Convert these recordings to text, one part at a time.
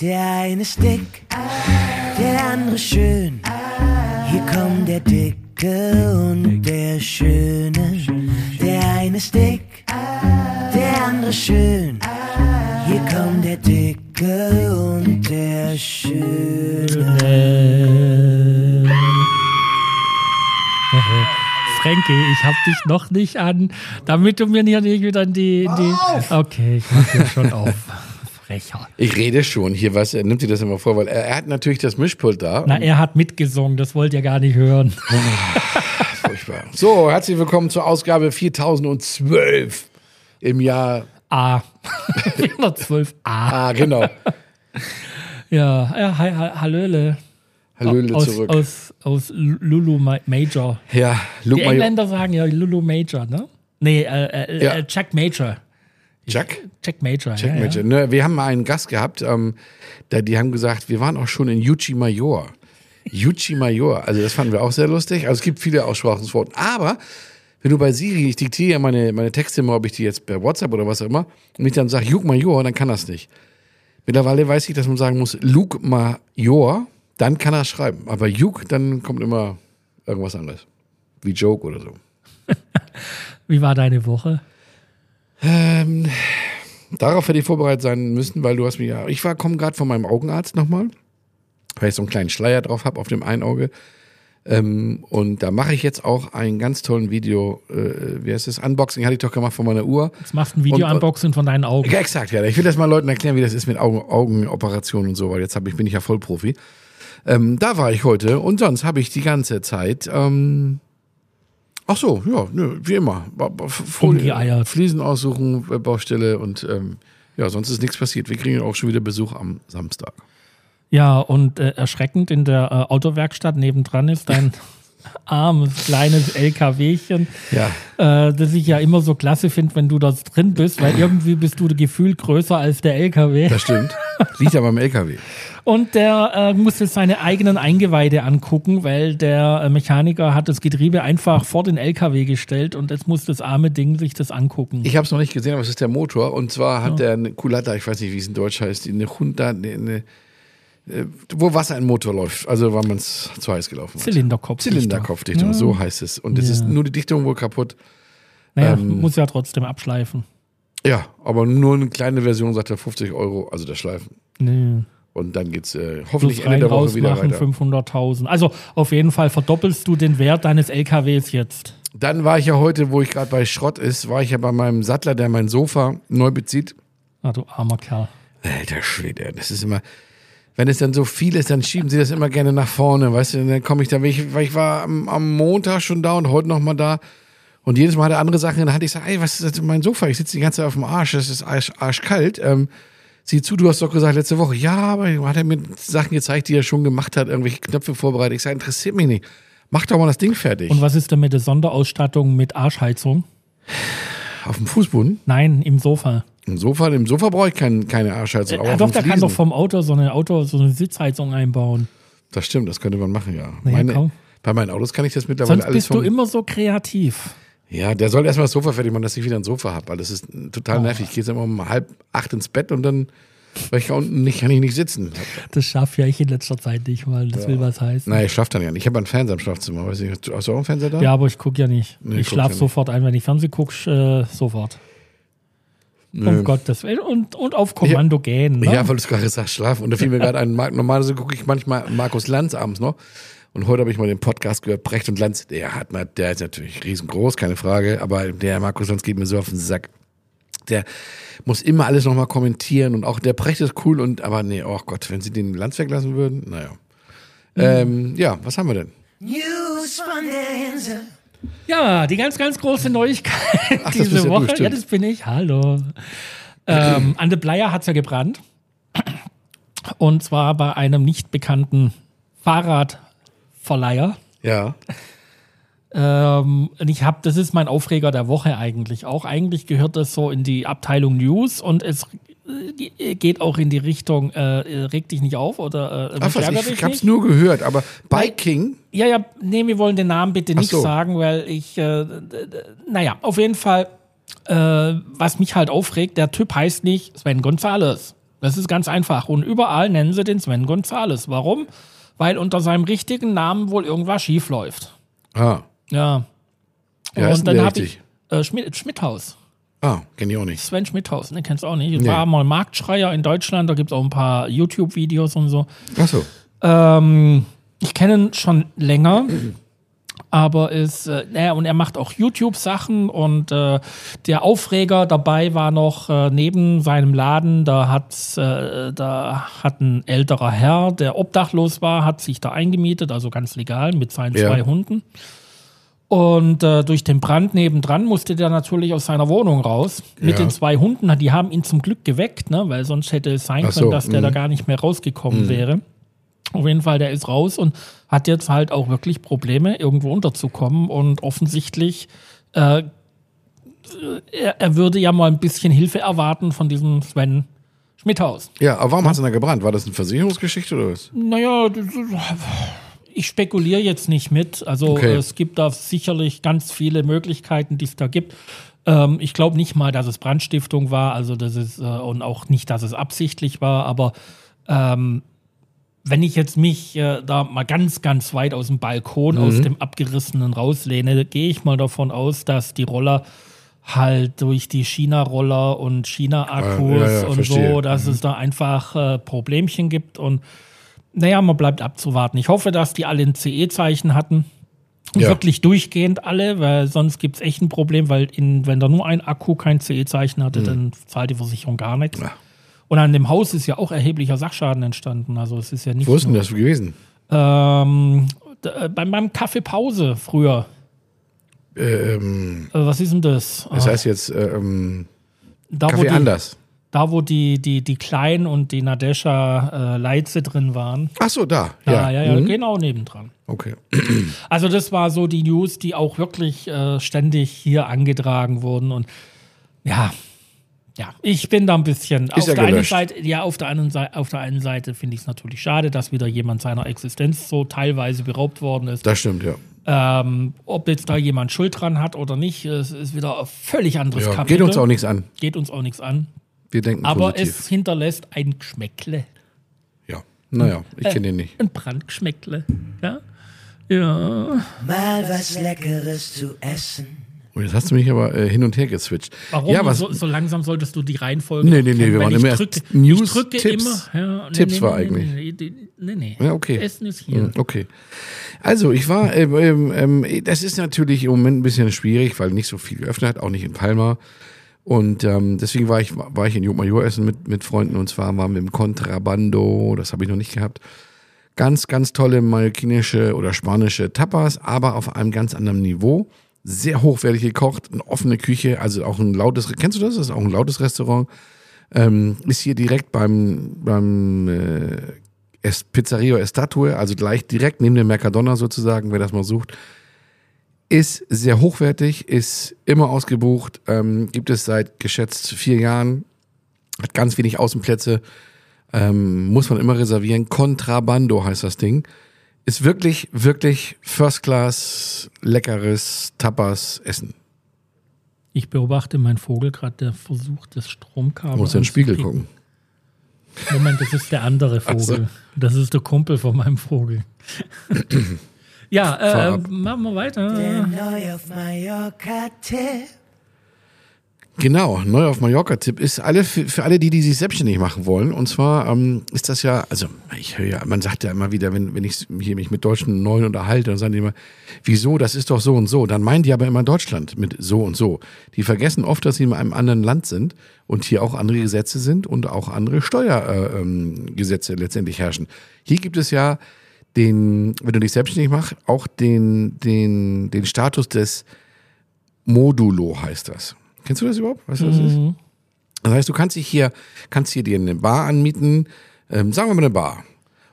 Der eine ist dick, der andere schön. Hier kommt der Dicke und der Schöne. Der eine ist dick, der andere schön. Hier kommt der Dicke und der Schöne. Frankie, ich hab dich noch nicht an, damit du mir nicht wieder in die. In die okay, ich mach hier schon auf. Frecher. Ich rede schon hier, was er nimmt sich das immer vor, weil er, er hat natürlich das Mischpult da. Na, er hat mitgesungen, das wollt ihr gar nicht hören. Furchtbar. So, herzlich willkommen zur Ausgabe 4012 im Jahr. A. 412 A. Ah, genau. Ja, ja hi, hi, Hallöle. Hallöle aus, zurück. Aus, aus Lulu Ma- Major. ja, Die Luke Major. Engländer sagen ja Lulu Major, ne? Nee, äh, äh, Ja. äh, Jack Major. Jack? Jack Major. Jack ja, Major. Ja. Ne, wir haben mal einen Gast gehabt, ähm, da, die haben gesagt, wir waren auch schon in Yuchi Major. Yuchi Major, also das fanden wir auch sehr lustig. Also es gibt viele Aussprachungsworte. Aber wenn du bei Siri, ich diktiere ja meine, meine Texte immer, ob ich die jetzt per WhatsApp oder was auch immer, und ich dann sage Juk Major, dann kann das nicht. Mittlerweile weiß ich, dass man sagen muss Luke Major, dann kann er schreiben. Aber Juk, dann kommt immer irgendwas anderes. Wie Joke oder so. Wie war deine Woche? Ähm, darauf hätte ich vorbereitet sein müssen, weil du hast mich ja. Ich war, komme gerade von meinem Augenarzt nochmal, weil ich so einen kleinen Schleier drauf habe auf dem einen Auge. Ähm, und da mache ich jetzt auch einen ganz tollen Video, äh, wie heißt das? Unboxing hatte ich doch gemacht von meiner Uhr. Jetzt machst du ein Video-Unboxing von deinen Augen. Ja, exakt, ja. Ich will das mal Leuten erklären, wie das ist mit Augen, Augenoperationen und so, weil jetzt hab ich, bin ich ja Vollprofi. Ähm, da war ich heute und sonst habe ich die ganze Zeit. Ähm, ach so, ja, nö, wie immer. Rumgeeiert. Fliesen aussuchen, Baustelle und ähm, ja, sonst ist nichts passiert. Wir kriegen auch schon wieder Besuch am Samstag. Ja, und äh, erschreckend in der äh, Autowerkstatt nebendran ist dein armes, kleines LKWchen, Ja, äh, das ich ja immer so klasse finde, wenn du da drin bist, weil irgendwie bist du gefühlt größer als der LKW. das stimmt. Liegt aber im LKW. Und der äh, muss jetzt seine eigenen Eingeweide angucken, weil der äh, Mechaniker hat das Getriebe einfach vor den LKW gestellt und jetzt muss das arme Ding sich das angucken. Ich habe es noch nicht gesehen, aber es ist der Motor. Und zwar hat der eine Kulata, ich weiß nicht, wie es in Deutsch heißt, eine Honda, eine, eine, wo Wasser in den Motor läuft. Also, weil man es zu heiß gelaufen hat. Zylinderkopf. Zylinderkopfdichtung, so heißt es. Und es Ja. ist nur die Dichtung wohl kaputt. Naja, ähm, muss ja trotzdem abschleifen. Ja, aber nur eine kleine Version sagt er 50 Euro, also das Schleifen. Nee. Und dann geht's äh, Plus hoffentlich Ende rein, der Woche wieder machen, weiter. 500.000. Also auf jeden Fall verdoppelst du den Wert deines LKWs jetzt. Dann war ich ja heute, wo ich gerade bei Schrott ist, war ich ja bei meinem Sattler, der mein Sofa neu bezieht. Ah, du armer Kerl. Alter Schwede, das ist immer, wenn es dann so viel ist, dann schieben sie das immer gerne nach vorne, weißt du, und dann komme ich da, weil ich, weil ich war am, am Montag schon da und heute noch mal da. Und jedes Mal hat er andere Sachen, dann hatte ich gesagt, ey, was ist das? Mein Sofa, ich sitze die ganze Zeit auf dem Arsch, das ist arsch, arschkalt, ähm, sieh zu, du hast doch gesagt letzte Woche, ja, aber hat er mir Sachen gezeigt, die er schon gemacht hat, irgendwelche Knöpfe vorbereitet, ich sage, interessiert mich nicht, mach doch mal das Ding fertig. Und was ist denn mit der Sonderausstattung mit Arschheizung? auf dem Fußboden, Nein, im Sofa. Im Sofa, im Sofa brauche ich kein, keine Arschheizung, Ja, auf doch, der kann doch vom Auto so eine Auto, so eine Sitzheizung einbauen. Das stimmt, das könnte man machen, ja. Na ja, Meine, bei meinen Autos kann ich das mittlerweile Sonst alles bist du immer so kreativ. Ja, der soll erstmal das Sofa fertig machen, dass ich wieder ein Sofa habe, weil das ist total Oh. nervig. Ich gehe jetzt immer um halb acht ins Bett und dann, weil ich da unten nicht, kann ich nicht sitzen. Das schaffe ja ich in letzter Zeit nicht mal. Das will was heißen. Nein, ich schlafe dann ja nicht. Ich habe einen Fernseher im Schlafzimmer. Weiß nicht, hast du auch einen Fernseher da? Ja, aber ich gucke ja nicht. Nee, ich schlafe ja sofort ein, wenn ich Fernsehen gucke, äh, sofort. Um Gottes Willen. Und, und auf Kommando gehen. Ne? Ja, weil du es gerade sagst, schlafen. Und da fiel mir gerade ein, normalerweise gucke ich manchmal Markus Lanz abends noch. Und heute habe ich mal den Podcast gehört, Brecht und Lanz. Der hat mal, der ist natürlich riesengroß, keine Frage, aber der Markus Lanz geht mir so auf den Sack. Der muss immer alles nochmal kommentieren und auch der Brecht ist cool und, aber nee, oh Gott, wenn sie den Lanz weglassen würden, naja. Ähm, ja, was haben wir denn? News von der Insel. Ja, die ganz, ganz große Neuigkeit das diese ja Woche. stimmt. ja, das bin ich. Hallo. ähm, an der Bleier hat es ja gebrannt. Und zwar bei einem nicht bekannten Fahrradverleiher. Ja. Ähm, und ich habe, das ist mein Aufreger der Woche eigentlich. Auch eigentlich gehört das so in die Abteilung News und es geht auch in die Richtung, äh, äh, reg dich nicht auf oder äh, Ach was, ich, ich hab's nur gehört, aber Biking, Ja, ja, nee, wir wollen den Namen bitte nicht so. sagen, weil ich, äh, naja, auf jeden Fall, äh, was mich halt aufregt, der Typ heißt nicht Sven Gonzales. Das ist ganz einfach. Und überall nennen sie den Sven Gonzales. Warum? Weil unter seinem richtigen Namen wohl irgendwas schief läuft. Ah, Ja. Heißt und dann habe ich äh, Schmidt, Schmidthaus. Ah, kenne ich auch nicht. Sven Schmidthaus, ne, kennst du auch nicht. Nee. War mal Marktschreier in Deutschland, da gibt es auch ein paar YouTube-Videos und so. Achso. Ähm, ich kenne ihn schon länger, aber ist, äh, naja, und er macht auch YouTube-Sachen und äh, der Aufreger dabei war noch äh, neben seinem Laden, da hat, äh, da hat ein älterer Herr, der obdachlos war, hat sich da eingemietet, also ganz legal mit seinen Ja. zwei Hunden. Und äh, durch den Brand nebendran musste der natürlich aus seiner Wohnung raus. Mit Ja. den zwei Hunden, die haben ihn zum Glück geweckt, ne? weil sonst hätte es sein so, können, dass der mhm. da gar nicht mehr rausgekommen wäre. Auf jeden Fall, der ist raus und hat jetzt halt auch wirklich Probleme, irgendwo unterzukommen. Und offensichtlich, äh, er, er würde ja mal ein bisschen Hilfe erwarten von diesem Sven Schmidthaus. Ja, aber warum hat es denn da gebrannt? War das eine Versicherungsgeschichte oder was? Naja, das ist- ich spekuliere jetzt nicht mit. Also Okay. es gibt da sicherlich ganz viele Möglichkeiten, die es da gibt. Ähm, ich glaube nicht mal, dass es Brandstiftung war, also das ist äh, und auch nicht, dass es absichtlich war, aber ähm, wenn ich jetzt mich äh, da mal ganz, ganz weit aus dem Balkon, Mhm. aus dem Abgerissenen rauslehne, gehe ich mal davon aus, dass die Roller halt durch die China-Roller und China-Akkus Ah, ja, ja, und verstehe. so, dass es da einfach äh, Problemchen gibt und naja, man bleibt abzuwarten. Ich hoffe, dass die alle ein CE-Zeichen hatten. Ja. Wirklich durchgehend alle, weil sonst gibt es echt ein Problem, weil in, wenn da nur ein Akku kein CE-Zeichen hatte, dann zahlt die Versicherung gar nichts. Mhm. Ja. Und an dem Haus ist ja auch erheblicher Sachschaden entstanden. Also es ist ja nicht Wo ist denn das gewesen? ähm, äh, beim, beim Kaffeepause früher. Ähm, Äh, was ist denn das? das Ah, heißt jetzt äh, ähm, da, Kaffee die, anders. Da, wo die, die, die Klein und die Nadesha äh, Leitze drin waren. Ach so, da. Ja, ja, ja, Mhm. genau nebendran. Okay. Also das war so die News, die auch wirklich äh, ständig hier angetragen wurden und ja, ja, ich bin da ein bisschen auf ja der einen. Seite, ja, auf der anderen Seite, auf der einen Seite finde ich es natürlich schade, dass wieder jemand seiner Existenz so teilweise beraubt worden ist. Das stimmt, ja. Ähm, ob jetzt da jemand Schuld dran hat oder nicht, es ist wieder ein völlig anderes ja. Kapitel. Geht uns auch nichts an. Geht uns auch nichts an. Wir denken Aber positiv. es hinterlässt ein Geschmäckle. ja. Naja, ich Äh, kenne den nicht. Ein Brandgeschmäckle. Ja. Ja. Mal was Leckeres zu essen. Und jetzt hast du mich aber äh, hin und her geswitcht. Warum? Ja, was, so, so langsam solltest du die Reihenfolge. Nee, nee, nee, kennen, wir waren immer erst drücke, News, ich drücke Tipps. immer. Ja, nee, Tipps nee, war nee, eigentlich. Nee, nee, nee, nee. Ja, okay. Essen ist hier. Hm, Okay. Also, ich war, ähm, ähm, ähm, das ist natürlich im Moment ein bisschen schwierig, weil nicht so viel geöffnet hat, auch nicht in Palma. Und ähm, deswegen war ich, war ich in Jogmajor essen mit, mit Freunden und zwar waren wir im Contrabando, das habe ich noch nicht gehabt. Ganz, ganz tolle mallorquinische oder spanische Tapas, aber auf einem ganz anderen Niveau. Sehr hochwertig gekocht, eine offene Küche, also auch ein lautes, kennst du das? Das ist auch ein lautes Restaurant. Ähm, ist hier direkt beim, beim äh, Pizzeria Estatue, also gleich direkt neben dem Mercadona sozusagen, wer das mal sucht. Ist sehr hochwertig, ist immer ausgebucht, ähm, gibt es seit geschätzt vier Jahren, hat ganz wenig Außenplätze, ähm, muss man immer reservieren. Contrabando heißt das Ding. Ist wirklich, wirklich First Class, leckeres Tapas-Essen. Ich beobachte meinen Vogel gerade, der versucht, das Stromkabel. Muss in den Spiegel gucken. Moment, das ist der andere. Vogel. Das ist der Kumpel von meinem Vogel. ja, äh, machen wir Der weiter. neu auf Mallorca-Tipp. Genau, neu auf Mallorca-Tipp ist alle für, für alle, die, die sich selbstständig machen wollen. Und zwar ähm, ist das ja, also ich höre ja, man sagt ja immer wieder, wenn, wenn ich hier mich mit Deutschen Neuen unterhalte, dann sagen die immer, wieso, das ist doch so und so. Dann meinen die aber immer Deutschland mit so und so. Die vergessen oft, dass sie in einem anderen Land sind und hier auch andere Gesetze sind und auch andere Steuergesetze äh, ähm, letztendlich herrschen. Hier gibt es ja den, wenn du dich selbstständig machst, auch den, den, den Status des Modulo heißt das. Kennst du das überhaupt? Weißt du, was das ist? Das heißt, du kannst dich hier, kannst hier dir eine Bar anmieten, ähm, sagen wir mal eine Bar.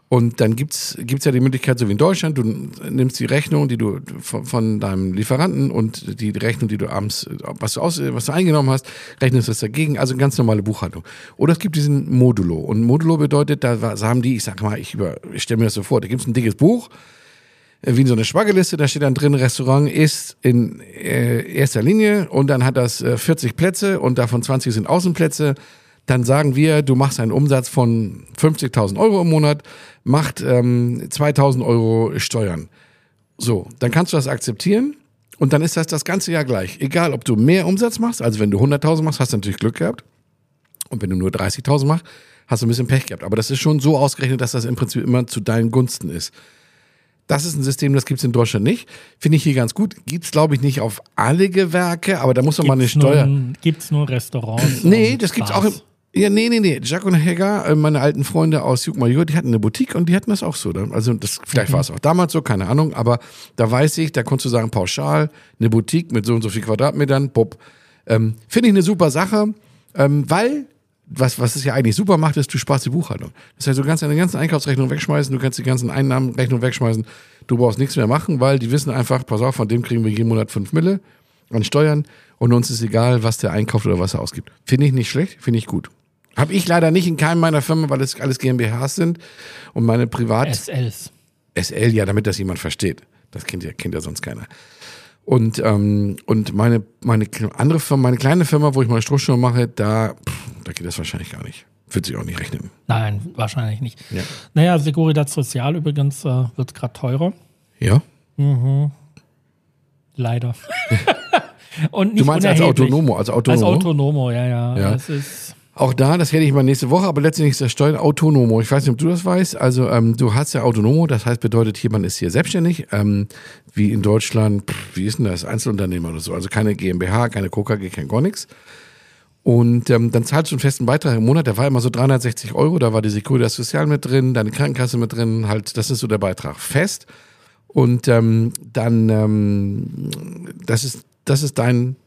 Und dann gibt's gibt's ja die Möglichkeit, so wie in Deutschland, du nimmst die Rechnung, die du von, von deinem Lieferanten und die Rechnung, die du abends, was du, aus, was du eingenommen hast, rechnest das dagegen, also ganz normale Buchhaltung. Oder es gibt diesen Modulo. Und Modulo bedeutet, da haben die, ich sag mal, ich, über, ich stelle mir das so vor, da gibt's ein dickes Buch, äh, wie in so eine Schwaggeliste, da steht dann drin, Restaurant ist in äh, erster Linie und dann hat das äh, 40 Plätze und davon 20 sind Außenplätze. Dann sagen wir, du machst einen Umsatz von 50.000 Euro im Monat, macht ähm, 2.000 Euro Steuern. So, dann kannst du das akzeptieren und dann ist das das ganze Jahr gleich. Egal, ob du mehr Umsatz machst, also wenn du 100.000 machst, hast du natürlich Glück gehabt. Und wenn du nur 30.000 machst, hast du ein bisschen Pech gehabt. Aber das ist schon so ausgerechnet, dass das im Prinzip immer zu deinen Gunsten ist. Das ist ein System, das gibt's in Deutschland nicht. Finde ich hier ganz gut. Gibt's glaube ich, nicht auf alle Gewerke, aber da muss man mal eine Steuer. Gibt es nur Restaurants? Nee, das gibt's Bars? auch im. Ja, nee, nee, nee. Jack und Hegger, äh, meine alten Freunde aus Jugmajor, die hatten eine Boutique und die hatten das auch so. Da- Also das, vielleicht war es auch damals so, keine Ahnung, aber da weiß ich, da konntest du sagen, pauschal, eine Boutique mit so und so viel Quadratmetern, Bob. Ähm, Finde ich eine super Sache, ähm, weil, was, was es ja eigentlich super macht, ist, du sparst die Buchhaltung. Das heißt, du kannst deine ganzen Einkaufsrechnungen wegschmeißen, du kannst die ganzen Einnahmenrechnungen wegschmeißen, du brauchst nichts mehr machen, weil die wissen einfach, pass auf, von dem kriegen wir jeden Monat fünf Mille an Steuern und uns ist egal, was der einkauft oder was er ausgibt. Finde ich nicht schlecht, finde ich gut. Habe ich leider nicht in keinem meiner Firmen, weil es alles GmbHs sind und meine Privat SLs. SL, ja, damit das jemand versteht. Das kennt ja, kennt ja sonst keiner. Und, ähm, und meine, meine andere Firma, meine kleine Firma, wo ich meine Strohschuhe mache, da, pff, da geht das wahrscheinlich gar nicht. Wird sich auch nicht rechnen. Nein, wahrscheinlich nicht. Ja. Naja, Seguridad Social übrigens äh, wird gerade teurer. Ja? Leider. Und nicht Du meinst als. Autonomo, als Als Autonomo? Autonomo, ja, ja. Ja. Das ist, Auch da, das werde ich mal nächste Woche, aber letztendlich ist das Steuern Autonomo. Ich weiß nicht, ob du das weißt. Also ähm, du hast ja Autonomo, das heißt bedeutet hier, man ist hier selbstständig, ähm, wie in Deutschland, pff, wie ist denn das, Einzelunternehmer oder so. Also keine GmbH, keine KKG, kein gar nichts. Und ähm, dann zahlst du einen festen Beitrag im Monat, der war immer so 360 Euro, da war die Securitas Sozial mit drin, deine Krankenkasse mit drin, halt, das ist so der Beitrag fest. Und ähm, dann, ähm, das ist, das ist dein,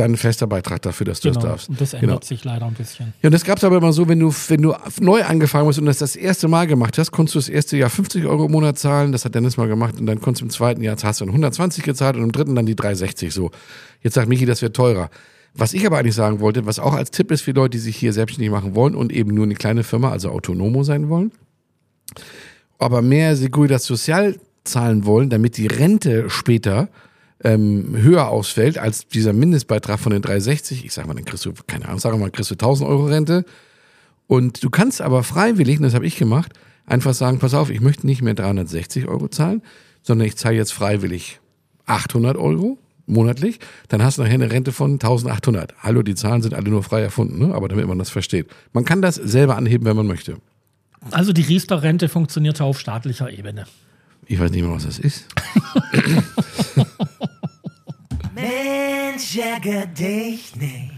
dein fester Beitrag dafür, dass du genau. das darfst. Und das ändert Genau. sich leider ein bisschen. Ja, und das gab's aber immer so, wenn du, wenn du neu angefangen bist und das das erste Mal gemacht hast, konntest du das erste Jahr 50 Euro im Monat zahlen. Das hat Dennis mal gemacht. Und dann konntest du im zweiten Jahr hast du dann 120 gezahlt und im dritten dann die 360 so. Jetzt sagt Michi, das wird teurer. Was ich aber eigentlich sagen wollte, was auch als Tipp ist für Leute, die sich hier selbstständig machen wollen und eben nur eine kleine Firma, also Autonomo sein wollen, aber mehr Seguridad Social zahlen wollen, damit die Rente später ähm, höher ausfällt als dieser Mindestbeitrag von den 360. Ich sag mal, dann kriegst du, keine Ahnung, sag mal, kriegst du 1000 Euro Rente. Und du kannst aber freiwillig, und das habe ich gemacht, einfach sagen, pass auf, ich möchte nicht mehr 360 Euro zahlen, sondern ich zahle jetzt freiwillig 800 Euro monatlich. Dann hast du nachher eine Rente von 1800. Hallo, die Zahlen sind alle nur frei erfunden, ne? aber damit man das versteht. Man kann das selber anheben, wenn man möchte. Also die Riester-Rente funktionierte auf staatlicher Ebene. Ich weiß nicht mehr, was das ist. Mensch, ärger dich nicht.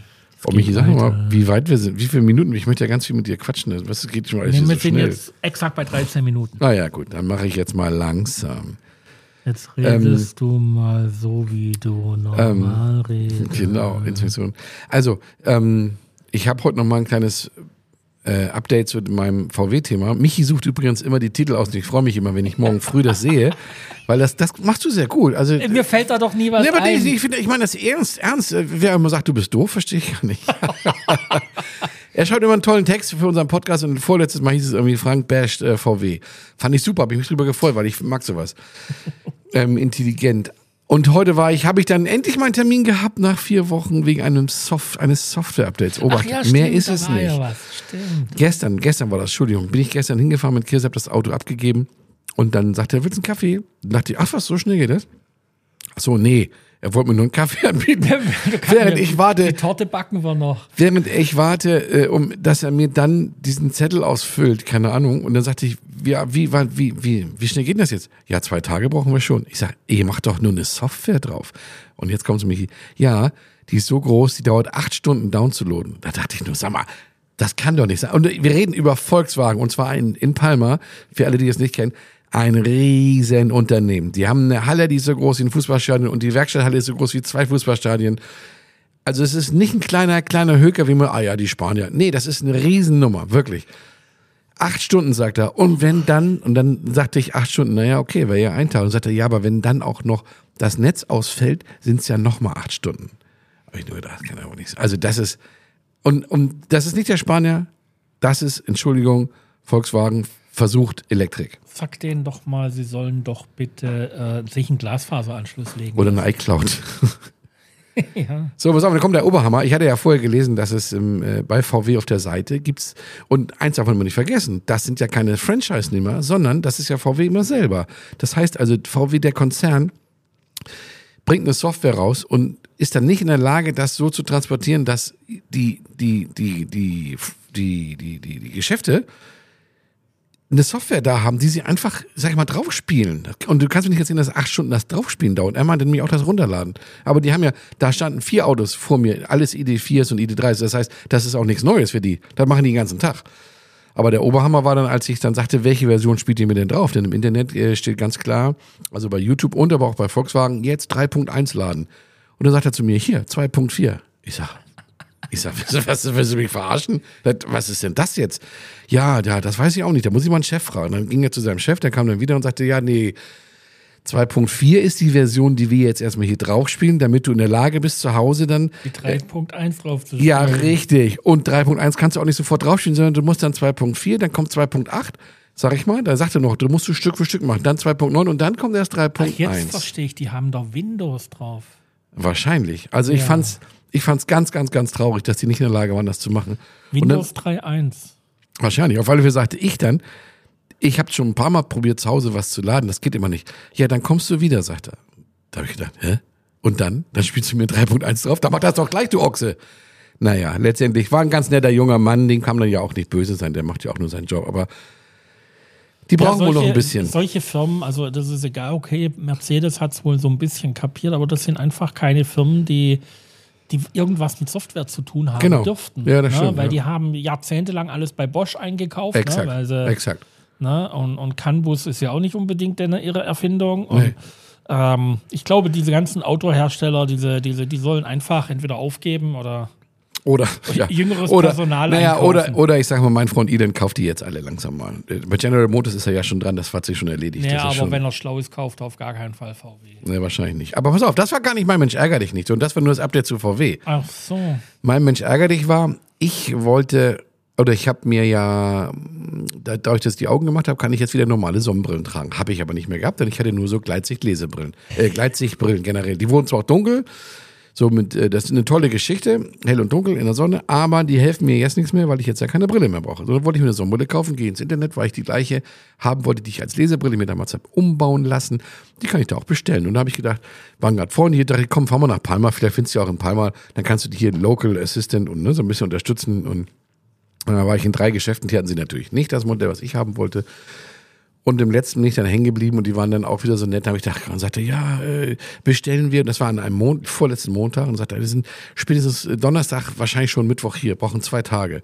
Oh, Michi, sag mal, wie weit wir sind, wie viele Minuten? Ich möchte ja ganz viel mit dir quatschen. Was geht schon alles Nee, hier wir so sind schnell? jetzt exakt bei 13 Minuten. Naja, gut, dann mache ich jetzt mal langsam. Jetzt Ähm, redest du mal so, wie du normal redest. Genau, Intuition. Also, ähm, ich habe heute noch mal ein kleines äh, Update zu meinem VW-Thema. Michi sucht übrigens immer die Titel aus und ich freue mich immer, wenn ich morgen früh das sehe, weil das, das machst du sehr cool. Also, Mir fällt da doch nie was Nee, aber ein. ich, ich, ich meine das ernst, ernst. Äh, Wer immer sagt, du bist doof, verstehe ich gar nicht. er schreibt immer einen tollen Text für unseren Podcast und vorletztes Mal hieß es irgendwie Frank basht äh, VW. Fand ich super, habe ich mich drüber gefreut, weil ich mag sowas. ähm, intelligent. Und heute war ich, habe ich dann endlich meinen Termin gehabt nach vier Wochen wegen einem Soft, eines Software-Updates. Obacht, Ach ja, mehr ist es nicht. Ja. Gestern, gestern war das, Entschuldigung, bin ich gestern hingefahren mit Kirse, hab das Auto abgegeben und dann sagte er, willst du einen Kaffee? Dann dachte ich, ach was, so schnell geht das? Ach so, nee, er wollte mir nur einen Kaffee anbieten. Während ich warte, Die Torte backen wir noch. während ich warte, äh, um, dass er mir dann diesen Zettel ausfüllt, keine Ahnung, und dann sagte ich, ja, wie, wann, wie, wie, wie schnell geht das jetzt? Ja, zwei Tage brauchen wir schon. Ich sag, ihr macht doch nur eine Software drauf. Und jetzt kommt zu Michi, ja, die ist so groß, die dauert acht Stunden downzuladen. Da dachte ich nur, sag mal, das kann doch nicht sein. Und wir reden über Volkswagen, und zwar in, in Palma, für alle, die es nicht kennen, ein riesen Unternehmen. Die haben eine Halle, die ist so groß wie ein Fußballstadion und die Werkstatthalle ist so groß wie zwei Fußballstadien. Also es ist nicht ein kleiner, kleiner Höker, wie man, ah ja, die Spanier. Nee, das ist eine Riesennummer, wirklich. Acht Stunden, sagt er. Und wenn dann, und dann sagte ich acht Stunden, naja, okay, wäre ja ein Tag. Und sagte ja, aber wenn dann auch noch das Netz ausfällt, sind es ja nochmal acht Stunden. Habe ich nur gedacht, kann aber nicht sein. Also das ist, und, und das ist nicht der Spanier, das ist, Entschuldigung, Volkswagen versucht Elektrik. Sag denen doch mal, sie sollen doch bitte äh, sich einen Glasfaseranschluss legen. Oder eine iCloud. ja. So, pass auf, dann kommt der Oberhammer. Ich hatte ja vorher gelesen, dass es ähm, äh, bei VW auf der Seite gibt's und eins darf man immer nicht vergessen, das sind ja keine Franchise-Nehmer, sondern das ist ja VW immer selber. Das heißt also, VW, der Konzern, bringt eine Software raus und ist dann nicht in der Lage, das so zu transportieren, dass die, die, die, die, die, die, die, die Geschäfte eine Software da haben, die sie einfach, sag ich mal, draufspielen. Und du kannst mir nicht erzählen, dass acht Stunden das Draufspielen dauert. Er meinte nämlich auch das Runterladen. Aber die haben ja, da standen vier Autos vor mir, alles ID4s und ID3s. Das heißt, das ist auch nichts Neues für die. Das machen die den ganzen Tag. Aber der Oberhammer war dann, als ich dann sagte, welche Version spielt ihr mir denn drauf? Denn im Internet äh, steht ganz klar, also bei YouTube und aber auch bei Volkswagen, jetzt 3.1 laden. Und dann sagt er zu mir, hier, 2.4. Ich sag, ich sag, was, was willst du mich verarschen? Was ist denn das jetzt? Ja, ja, das weiß ich auch nicht. Da muss ich mal einen Chef fragen. Dann ging er zu seinem Chef, der kam dann wieder und sagte, ja, nee, 2.4 ist die Version, die wir jetzt erstmal hier drauf spielen, damit du in der Lage bist, zu Hause dann. Die 3.1 drauf zu Ja, richtig. Und 3.1 kannst du auch nicht sofort draufspielen, sondern du musst dann 2.4, dann kommt 2.8, sag ich mal. Da sagt er noch, du musst du Stück für Stück machen. Dann 2.9 und dann kommt erst Ach, jetzt 3.1. verstehe ich, die haben da Windows drauf. Wahrscheinlich. Also ich Ja. fand's, ich fand's ganz, ganz, ganz traurig, dass die nicht in der Lage waren, das zu machen. Windows 3.1. wahrscheinlich. Auf alle Fälle sagte ich dann, ich habe schon ein paar Mal probiert, zu Hause was zu laden, das geht immer nicht. Ja, dann kommst du wieder, sagt er. Da habe ich gedacht, hä? Und dann? Dann spielst du mir 3.1 drauf, dann mach das doch gleich, du Ochse. Naja, letztendlich war ein ganz netter junger Mann, den kann man ja auch nicht böse sein, der macht ja auch nur seinen Job, aber die brauchen Ja, wohl noch solche- ein bisschen. Solche Firmen, also das ist egal, okay, Mercedes hat es wohl so ein bisschen kapiert, aber das sind einfach keine Firmen, die, die irgendwas mit Software zu tun haben Genau. dürften. Ja, das ne? stimmt, Weil ja. die haben jahrzehntelang alles bei Bosch eingekauft, Exakt, ne? sie, exakt. Ne? Und, und CAN-Bus ist ja auch nicht unbedingt eine, ihre Erfindung. Und, Nee. ähm, ich glaube, diese ganzen Autohersteller, diese, diese, die sollen einfach entweder aufgeben oder. Oder, ja. jüngeres oder, Personal naja, einkaufen. oder, oder ich sag mal, mein Freund Eden kauft die jetzt alle langsam mal. Bei General Motors ist er ja schon dran, das hat sich schon erledigt. Ja, das ist aber schon, wenn er schlau ist, kauft er auf gar keinen Fall VW. Nee, wahrscheinlich nicht. Aber pass auf, das war gar nicht mein Mensch ärger dich nicht. Und das war nur das Update zu VW. Ach so. Mein Mensch ärger dich war, ich wollte, oder ich habe mir ja, da- ich die Augen gemacht habe, kann ich jetzt wieder normale Sonnenbrillen tragen. Habe ich aber nicht mehr gehabt, denn ich hatte nur so Gleitsicht-Lesebrillen. Äh, Gleitsichtbrillen generell. Die wurden zwar auch dunkel, so mit, äh, das ist eine tolle Geschichte, hell und dunkel in der Sonne, aber die helfen mir jetzt nichts mehr, weil ich jetzt ja keine Brille mehr brauche. So dann wollte ich mir eine Sonnenbrille kaufen, gehe ins Internet, weil ich die gleiche haben wollte, die ich als Lesebrille mir damals habe umbauen lassen. Die kann ich da auch bestellen. Und da habe ich gedacht, waren gerade vorne hier, dachte ich, komm, fahren wir nach Palma, vielleicht findest du ja auch in Palma, dann kannst du die hier Local Assistant und ne, so ein bisschen unterstützen. Und, und dann war ich in drei Geschäften, die hatten sie natürlich nicht das Modell, was ich haben wollte. Und im letzten bin ich dann hängen geblieben und die waren dann auch wieder so nett. Da habe ich gedacht und sagte, ja, äh, bestellen wir. Das war an einem Mon vorletzten Montag und sagte, wir sind spätestens Donnerstag, wahrscheinlich schon Mittwoch hier, brauchen zwei Tage.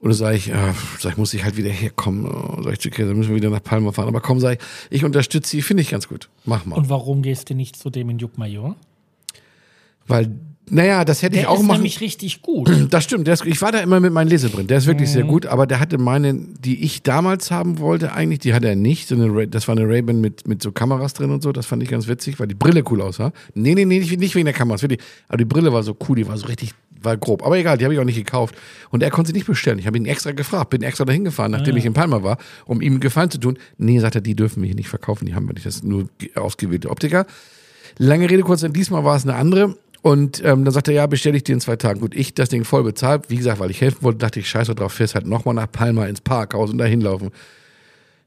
Und dann sage ich, äh, sag ich, muss ich halt wieder herkommen. Sag ich, okay, dann müssen wir wieder nach Palma fahren. Aber komm, sag ich, ich unterstütze sie, finde ich ganz gut. Mach mal. Und warum gehst du nicht zu dem in Juckmajor? Weil, naja, das hätte ich Der auch ist machen. nämlich richtig gut. Das stimmt. Der ist, ich war da immer mit meinen Lesebrillen. Der ist wirklich sehr gut, aber der hatte meine, die ich damals haben wollte, eigentlich, die hatte er nicht. So eine, das war eine Ray-Ban mit, mit so Kameras drin und so. Das fand ich ganz witzig, weil die Brille cool aussah. Nee, nee, nee, nicht, nicht wegen der Kameras. Wirklich. Aber die Brille war so cool, die war so richtig, war grob. Aber egal, die habe ich auch nicht gekauft. Und er konnte sie nicht bestellen. Ich habe ihn extra gefragt, bin extra dahin gefahren, nachdem ich in Palma war, um ihm einen Gefallen zu tun. Nee, sagt er, die dürfen wir hier nicht verkaufen. Die haben wir nicht. Das sind nur ge- ausgewählte Optiker. Lange Rede, kurz, diesmal war es eine andere. Und ähm, dann sagte er, ja, bestelle ich dir in zwei Tagen. Gut, ich das Ding voll bezahlt. Wie gesagt, weil ich helfen wollte, dachte ich, scheiße drauf, fährst halt nochmal nach Palma ins Parkhaus und da hinlaufen.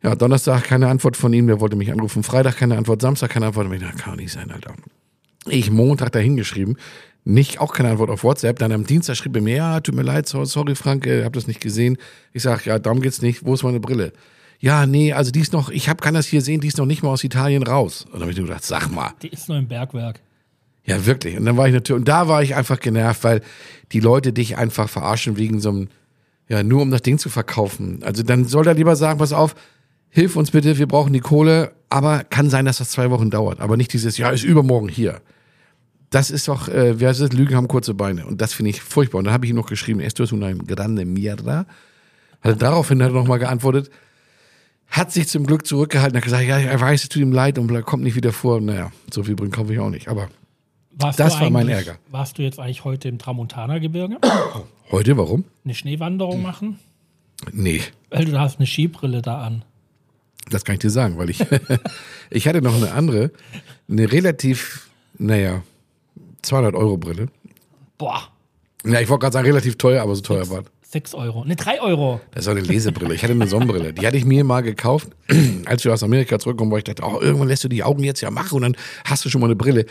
Ja, Donnerstag keine Antwort von ihm, der wollte mich anrufen. Freitag keine Antwort, Samstag keine Antwort. Und ich dachte, kann nicht sein, Alter. Ich Montag dahin geschrieben, nicht auch keine Antwort auf WhatsApp. Dann am Dienstag schrieb er mir, ja, tut mir leid, so- sorry Frank, äh, hab das nicht gesehen. Ich sag, ja, darum geht's nicht. Wo ist meine Brille? Ja, nee, also die ist noch, ich hab, kann das hier sehen, die ist noch nicht mal aus Italien raus. Und dann habe ich gedacht, sag mal. Die ist nur im Bergwerk. Ja, wirklich. Und dann war ich natürlich, und da war ich einfach genervt, weil die Leute dich einfach verarschen wegen so einem, ja, nur um das Ding zu verkaufen. Also dann soll er lieber sagen, pass auf, hilf uns bitte, wir brauchen die Kohle, aber kann sein, dass das zwei Wochen dauert. Aber nicht dieses, ja, ist übermorgen hier. Das ist doch, äh, wer ist? Lügen haben kurze Beine. Und das finde ich furchtbar. Und dann habe ich ihm noch geschrieben, esto es una grande mierda. Also daraufhin hat er nochmal geantwortet, hat sich zum Glück zurückgehalten, hat gesagt, ja, er weiß, es tut ihm leid und kommt nicht wieder vor. Naja, so viel bringen kaufe ich auch nicht. Aber Warst Das war mein Ärger. Warst du jetzt eigentlich heute im Tramontana-Gebirge? heute, warum? Eine Schneewanderung machen? Nee, Weil du hast eine Skibrille da an. das kann ich dir sagen, weil ich, ich hatte noch eine andere, eine relativ, naja, 200 Euro Brille. Boah, Ja, ich wollte gerade sagen, relativ teuer, aber so teuer war. 6 Euro. Ne, 3 Euro. Das war eine Lesebrille. Ich hatte eine Sonnenbrille. Die hatte ich mir mal gekauft, als wir aus Amerika zurückkommen, wo ich dachte, oh, irgendwann lässt du die Augen jetzt ja machen und dann hast du schon mal eine Brille.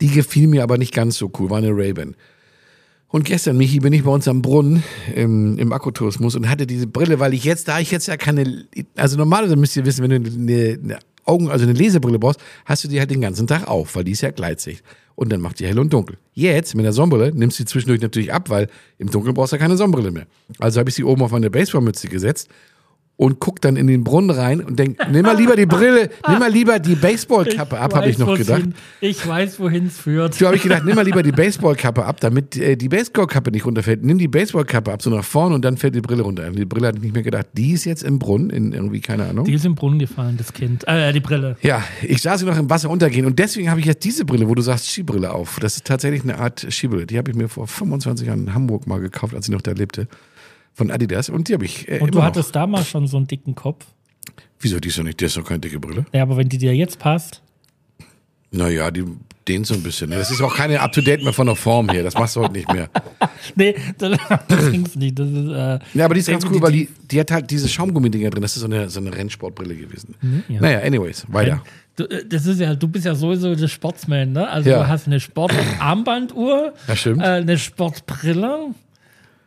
Die gefiel mir aber nicht ganz so cool, war eine Ray-Ban. Und gestern, Michi, bin ich bei uns am Brunnen im, im Akkutourismus und hatte diese Brille, weil ich jetzt, da ich jetzt ja keine, also normalerweise müsst ihr wissen, wenn du eine, eine Augen, also eine Lesebrille brauchst, hast du die halt den ganzen Tag auf, weil die ist ja Gleitsicht. Und dann macht die hell und dunkel. Jetzt mit der Sonnenbrille nimmst du die zwischendurch natürlich ab, weil im Dunkeln brauchst du ja keine Sonnenbrille mehr. Also habe ich sie oben auf meine Baseballmütze gesetzt und guck dann in den Brunnen rein und denk, nimm mal lieber die Brille, nimm mal lieber die Baseballkappe ab, habe ich noch gedacht. hin- Ich weiß, wohin es führt. So habe ich gedacht, nimm mal lieber die Baseballkappe ab, damit äh, die Baseballkappe nicht runterfällt. Nimm die Baseballkappe ab, so nach vorne und dann fällt die Brille runter. Die Brille ich nicht mehr gedacht. Die ist jetzt im Brunnen, in irgendwie, keine Ahnung. Die ist im Brunnen gefallen, das Kind. Äh, die Brille. ja, ich sah sie noch im Wasser untergehen und deswegen habe ich jetzt diese Brille, wo du sagst Skibrille auf. Das ist tatsächlich eine Art Skibrille. Die habe ich mir vor 25 Jahren in Hamburg mal gekauft, als ich noch da lebte. Von Adidas und die habe ich äh, Und du noch. hattest damals schon so einen dicken Kopf. Wieso, die ist doch nicht, die ist doch keine dicke Brille. Ja, aber wenn die dir jetzt passt. Naja, die dehnt so ein bisschen. ne? Das ist auch keine Up-to-Date mehr von der Form her. Das machst du heute nicht mehr. Nee, das, ging's nicht. Das ist, äh, Ja, aber die ist ganz cool, die- weil die, die hat halt diese Schaumgummidinger drin. Das ist so eine, so eine Rennsportbrille gewesen. Mhm, ja. Naja, anyways, weiter. Du, äh, das ist ja, du bist ja sowieso der Sportsman, ne? Also Ja. du hast eine Sportarmbanduhr, äh, eine Sportbrille,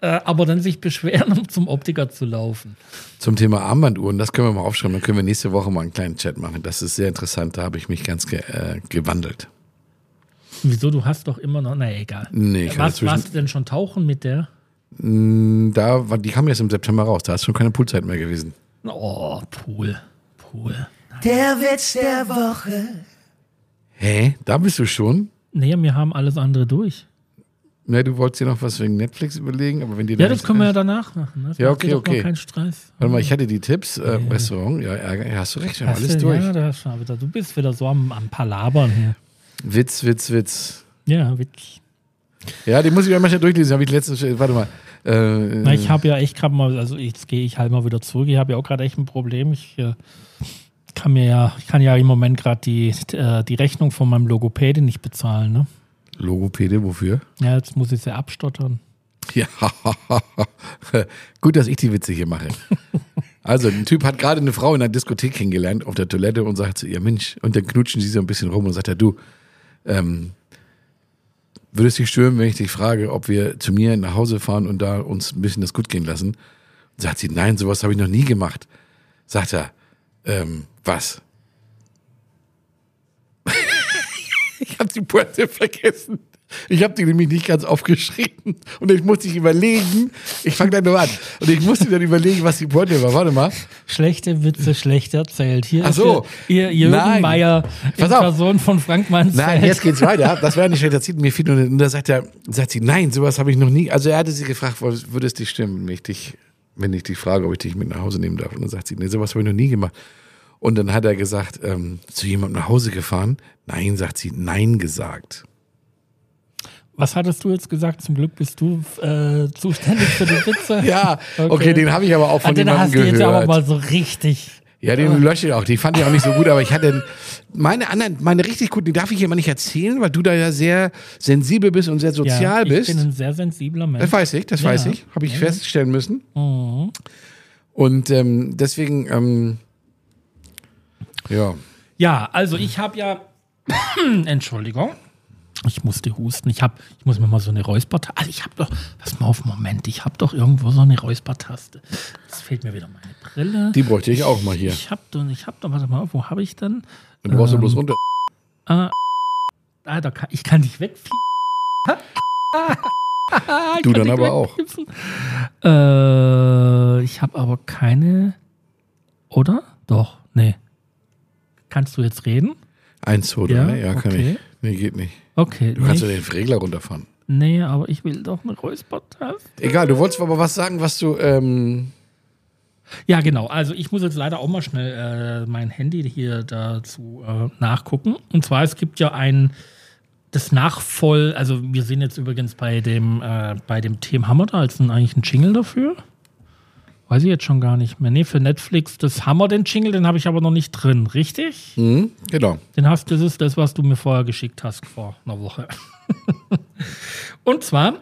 aber dann sich beschweren, um zum Optiker zu laufen. Zum Thema Armbanduhren, das können wir mal aufschreiben. Dann können wir nächste Woche mal einen kleinen Chat machen. Das ist sehr interessant. Da habe ich mich ganz ge äh, gewandelt. Wieso? Du hast doch immer noch. Na egal. Nee, ich zwischen- warst du denn schon tauchen mit der? Da war, die kam jetzt im September raus. Da ist schon keine Poolzeit mehr gewesen. Oh, Pool. Pool. Der Witz der Woche. Hä? Da bist du schon? Nee, wir haben alles andere durch. Ne, du wolltest dir noch was wegen Netflix überlegen, aber wenn dir Ja, da das können wir ja danach machen. Ne? Das Ja, okay, okay. Kein Stress. Warte mal, ich hatte die Tipps, äh, Restaurant, ja, ja, hast du recht, wir haben alles du- durch. Ja, da hast du, wieder, du bist wieder so am, am Palabern hier. Witz, Witz, Witz. Ja, Witz. Ja, die muss ich manchmal durchlesen. Habe ich letztens, warte mal. Äh, Na, ich habe ja echt gerade mal, also jetzt gehe ich halt mal wieder zurück. Ich habe ja auch gerade echt ein Problem. Ich äh, kann mir ja, ich kann ja im Moment gerade die, äh, die Rechnung von meinem Logopäde nicht bezahlen. Ne? Logopäde, wofür? Ja, jetzt muss ich sie abstottern. Ja, gut, dass ich die Witze hier mache. Also, ein Typ hat gerade eine Frau in einer Diskothek kennengelernt auf der Toilette und sagt zu ihr, Mensch, und dann knutschen sie so ein bisschen rum und sagt er, du, ähm, würdest dich stören, wenn ich dich frage, ob wir zu mir nach Hause fahren und da uns ein bisschen das gut gehen lassen? Und sagt sie, nein, sowas habe ich noch nie gemacht. Sagt er, ähm, was? ich habe die Pointe vergessen. Ich habe die nämlich nicht ganz aufgeschrieben und ich musste ich überlegen. Ich fange gleich nur an und ich musste dann überlegen, was die Pointe war. Warte mal. Schlechte Witze schlecht erzählt. Hier Ach so. ist ihr, ihr Jürgen auf. Person von Frank Mansfeld. Nein, jetzt geht's weiter. Das wäre nicht schlecht erzählt. Mir fiel nur, und da sagt er, sagt sie, nein, sowas habe ich noch nie. Also er hatte sie gefragt, würde es dich stimmen, wenn ich dich, wenn ich dich frage, ob ich dich mit nach Hause nehmen darf. Und dann sagt sie, nee, sowas habe ich noch nie gemacht. Und dann hat er gesagt, ähm, zu jemandem nach Hause gefahren. Nein, sagt sie, nein gesagt. Was hattest du jetzt gesagt? Zum Glück bist du äh, zuständig für die Witze. Ja, okay, den habe ich aber auch von Ah, den jemandem hast du gehört. jetzt aber mal so richtig. Ja, den lösche ich auch. Die fand ich auch nicht so gut, aber ich hatte meine anderen, meine richtig guten, die darf ich immer nicht erzählen, weil du da ja sehr sensibel bist und sehr sozial ja, bist. Ich bin ein sehr sensibler Mensch. Das weiß ich, das Ja. weiß ich. Habe ich feststellen müssen. Mhm. Und ähm, deswegen, ähm, ja. Ja, also ich habe ja. Entschuldigung. Ich musste husten. Ich, hab, ich muss mir mal so eine Räuspertaste. Also ich habe doch. Pass mal auf, Moment. Ich habe doch irgendwo so eine Räuspertaste. Jetzt fehlt mir wieder meine Brille. Die bräuchte ich auch mal hier. ich habe doch. Ich habe doch. Warte mal, wo habe ich denn? Und du brauchst Ähm, bloß runter. Ah, ah, da kann, ich kann dich weg. Du dann aber auch. Äh, ich habe aber keine. Oder? Doch, nee. Kannst du jetzt reden? Eins, zwei, Ja, drei. Ja, kann okay. ich. Nee, geht nicht. Okay. Du kannst ja den Regler runterfahren. nee, aber ich will doch eine Räuspertaste. Egal, du wolltest aber was sagen, was du, ähm, Ja, genau. Also ich muss jetzt leider auch mal schnell äh, mein Handy hier dazu äh, nachgucken. Und zwar, es gibt ja ein das Nachvoll, also wir sehen jetzt übrigens bei dem, äh, bei dem Thema, haben wir da jetzt einen, eigentlich einen Jingle dafür? Weiß ich jetzt schon gar nicht mehr. Nee, für Netflix, das Hammer, den Jingle, den habe ich aber noch nicht drin, richtig? Mhm, genau. Den hast, das ist das, was du mir vorher geschickt hast vor einer Woche. und zwar,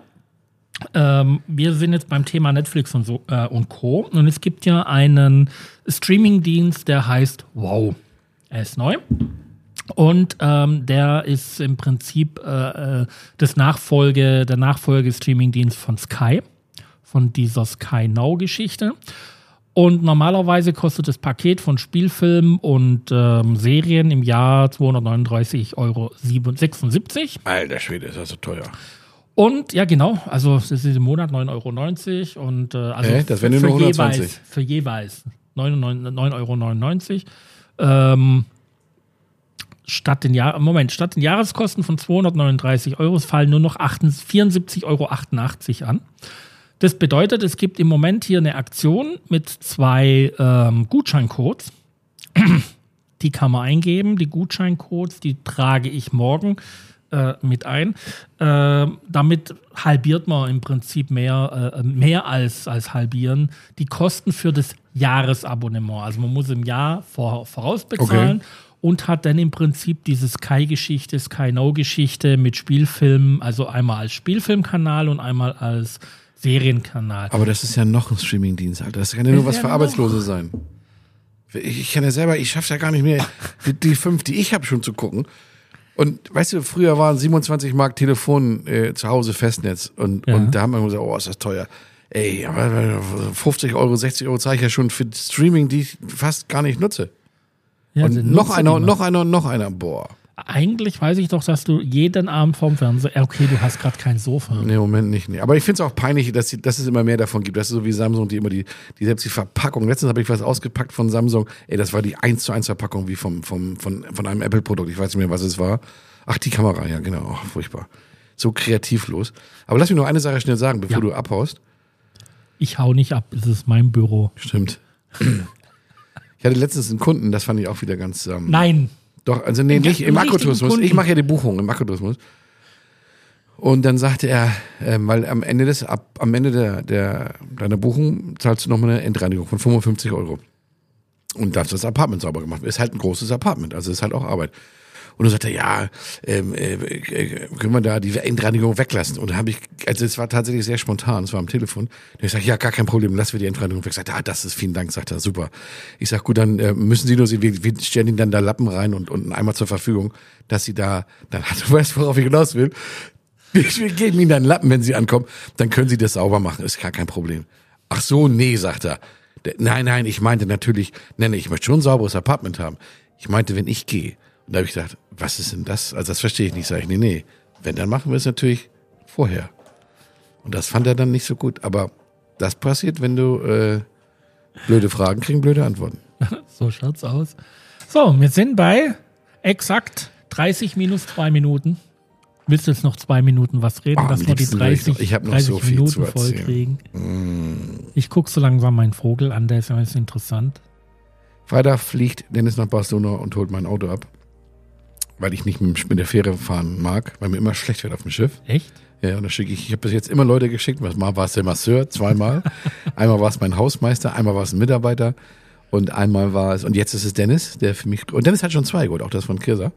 ähm, wir sind jetzt beim Thema Netflix und so äh, und Co. Und es gibt ja einen Streamingdienst, der heißt Wow. Er ist neu. Und ähm, der ist im Prinzip äh, äh das Nachfolge, der Nachfolge-Streamingdienst von Sky, von dieser Sky Now-Geschichte. Und normalerweise kostet das Paket von Spielfilmen und ähm, Serien im Jahr 239,76 Euro. Alter Schwede, ist das so teuer. Und ja, genau, also das ist im Monat 9,90 Euro. Und äh, also Äh, das für, nur für 120. jeweils, für jeweils 9,99 Euro. Ähm, statt den Jahr Moment, statt den Jahreskosten von 239 Euro fallen nur noch 74,88 Euro an. Das bedeutet, es gibt im Moment hier eine Aktion mit zwei ähm, Gutscheincodes. Die kann man eingeben. Die Gutscheincodes, die trage ich morgen äh, mit ein. Äh, damit halbiert man im Prinzip mehr, äh, mehr als, als halbieren die Kosten für das Jahresabonnement. Also man muss im Jahr vor, vorausbezahlen. Okay. Und hat dann im Prinzip diese Sky-Geschichte, Sky No-Geschichte mit Spielfilmen, also einmal als Spielfilmkanal und einmal als Serienkanal. Aber das ist ja noch ein Streamingdienst, Alter. Das kann ja nur was ja für noch. Arbeitslose sein. Ich, kann ja selber, ich schaff's ja gar nicht mehr, die, die fünf, die ich habe, schon zu gucken. Und weißt du, früher waren 27 Mark Telefon äh, zu Hause Festnetz und, Ja. und da haben wir gesagt, oh, ist das teuer. Ey, aber 50 Euro, 60 Euro zahle ich ja schon für Streaming, die ich fast gar nicht nutze. Ja, Und noch einer, und noch einer, und noch einer. Boah. Eigentlich weiß ich doch, dass du jeden Abend vorm Fernseher. Ja, Okay, du hast gerade kein Sofa. Nee, Moment nicht. Nee. Aber ich finde es auch peinlich, dass, dass es immer mehr davon gibt. Das ist so wie Samsung, die immer die, die selbst die Verpackung. Letztens habe ich was ausgepackt von Samsung. Ey, das war die 1 zu 1 Verpackung wie vom, vom, von, von einem Apple-Produkt. Ich weiß nicht mehr, was es war. Ach, die Kamera, ja, genau. Oh, furchtbar. So kreativlos. Aber lass mich noch eine Sache schnell sagen, bevor Ja. du abhaust. Ich hau nicht ab, es ist mein Büro. Stimmt. Ich hatte letztens einen Kunden, das fand ich auch wieder ganz. Ähm, Nein. Doch, also nee, nicht im Akkutourismus. Ich mache ja die Buchung im Akkutourismus. Und dann sagte er, ähm, weil am Ende des, ab, am Ende der, der, deiner Buchung zahlst du nochmal eine Endreinigung von 55 Euro. Und darfst das Apartment sauber gemacht. Ist halt ein großes Apartment, also ist halt auch Arbeit. Und dann sagte er, ja, ähm, äh, äh, können wir da die Endreinigung weglassen? Und da habe ich, also es war tatsächlich sehr spontan, es war am Telefon. Und ich sage, ja, gar kein Problem, lassen wir die Endreinigung weg. Sagt ah, das ist vielen Dank, sagt er, super. Ich sag, gut, dann äh, müssen Sie nur sehen, wir, wir stellen Ihnen dann da Lappen rein und, und Eimer zur Verfügung, dass Sie da, dann, du weißt, worauf ich hinaus will. Wir, geben Ihnen dann Lappen, wenn Sie ankommen, dann können Sie das sauber machen, ist gar kein Problem. Ach so, nee, sagt er. Nein, nein, ich meinte natürlich, nein, nee, ich möchte schon ein sauberes Apartment haben. Ich meinte, wenn ich gehe. Und da habe ich gedacht, was ist denn das? Also das verstehe ich nicht. Sag ich, nee, nee. Wenn, dann machen wir es natürlich vorher. Und das fand er dann nicht so gut. Aber das passiert, wenn du äh, blöde Fragen kriegen, blöde Antworten. So schaut's aus. So, wir sind bei exakt 30 minus zwei Minuten. Willst du jetzt noch zwei Minuten was reden, Oh, dass wir die liebsten will ich 30, noch- ich noch 30 so viel Minuten zu erzählen. Mm. Ich gucke so langsam meinen Vogel an, der ist ja interessant. Freitag fliegt Dennis nach Barcelona und holt mein Auto ab. Weil ich nicht mit der Fähre fahren mag, weil mir immer schlecht wird auf dem Schiff. Echt? Ja, und da schicke ich, ich habe bis jetzt immer Leute geschickt. Mal war es der Masseur, zweimal. einmal war es mein Hausmeister, einmal war es ein Mitarbeiter und einmal war es, und jetzt ist es Dennis, der für mich, und Dennis hat schon zwei geholt, auch das von Kirsa.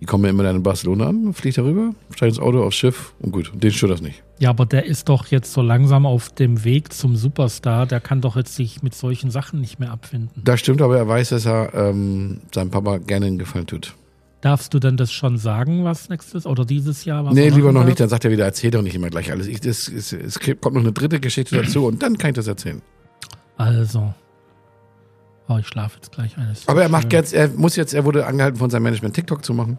Die kommen ja immer dann in Barcelona an, fliegt darüber, steigt ins Auto, aufs Schiff und gut, und den stört das nicht. Ja, aber der ist doch jetzt so langsam auf dem Weg zum Superstar. Der kann doch jetzt sich mit solchen Sachen nicht mehr abfinden. Das stimmt, aber er weiß, dass er ähm, seinem Papa gerne einen Gefallen tut. Darfst du denn das schon sagen, was nächstes oder dieses Jahr? Was nee, er lieber noch nicht, dann sagt er wieder, erzähl doch nicht immer gleich alles. Ich, das, es, es kommt noch eine dritte Geschichte dazu und dann kann ich das erzählen. Also. Oh, ich schlafe jetzt gleich eines. Aber er macht jetzt, er muss jetzt, er wurde angehalten von seinem Management TikTok zu machen.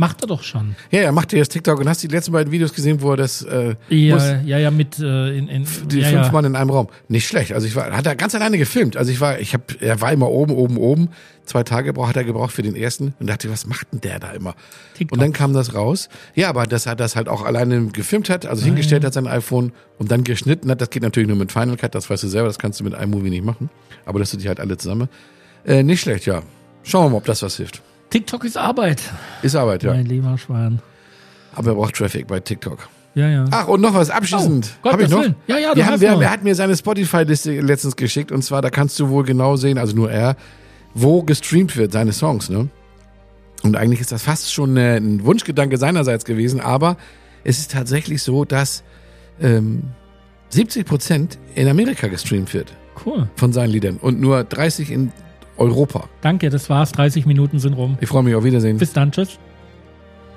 Macht er doch schon. Ja, er macht jetzt TikTok und hast die letzten beiden Videos gesehen, wo er das äh, Ja, muss, ja, ja, mit äh, in, in die ja, fünf ja. Mann in einem Raum. Nicht schlecht. Also ich war, hat er ganz alleine gefilmt. Also ich war, ich habe, er war immer oben, oben, oben. Zwei Tage hat er gebraucht für den ersten und dachte, was macht denn der da immer? TikTok. Und dann kam das raus. Ja, aber dass er das halt auch alleine gefilmt hat, also hingestellt hat sein iPhone und dann geschnitten hat. Das geht natürlich nur mit Final Cut. Das weißt du selber. Das kannst du mit iMovie nicht machen. Aber dass du die halt alle zusammen. Äh, nicht schlecht, ja. Schauen wir mal, ob das was hilft. TikTok ist Arbeit, Ist Arbeit, ja. mein lieber Schwan. Aber er braucht Traffic bei TikTok. Ja, ja. Ach, und noch was abschließend. Oh, Hab ich noch? Willen. Ja, ja, du wir haben, wir, noch. Er hat mir seine Spotify-Liste letztens geschickt und zwar, da kannst du wohl genau sehen, also nur er, wo gestreamt wird, seine Songs, ne? Und eigentlich ist das fast schon äh, ein Wunschgedanke seinerseits gewesen, aber es ist tatsächlich so, dass ähm, 70 Prozent in Amerika gestreamt wird Cool. von seinen Liedern und nur 30 in Europa. Danke, das war's. 30 Minuten sind rum. Ich freue mich auf Wiedersehen. Bis dann. Tschüss.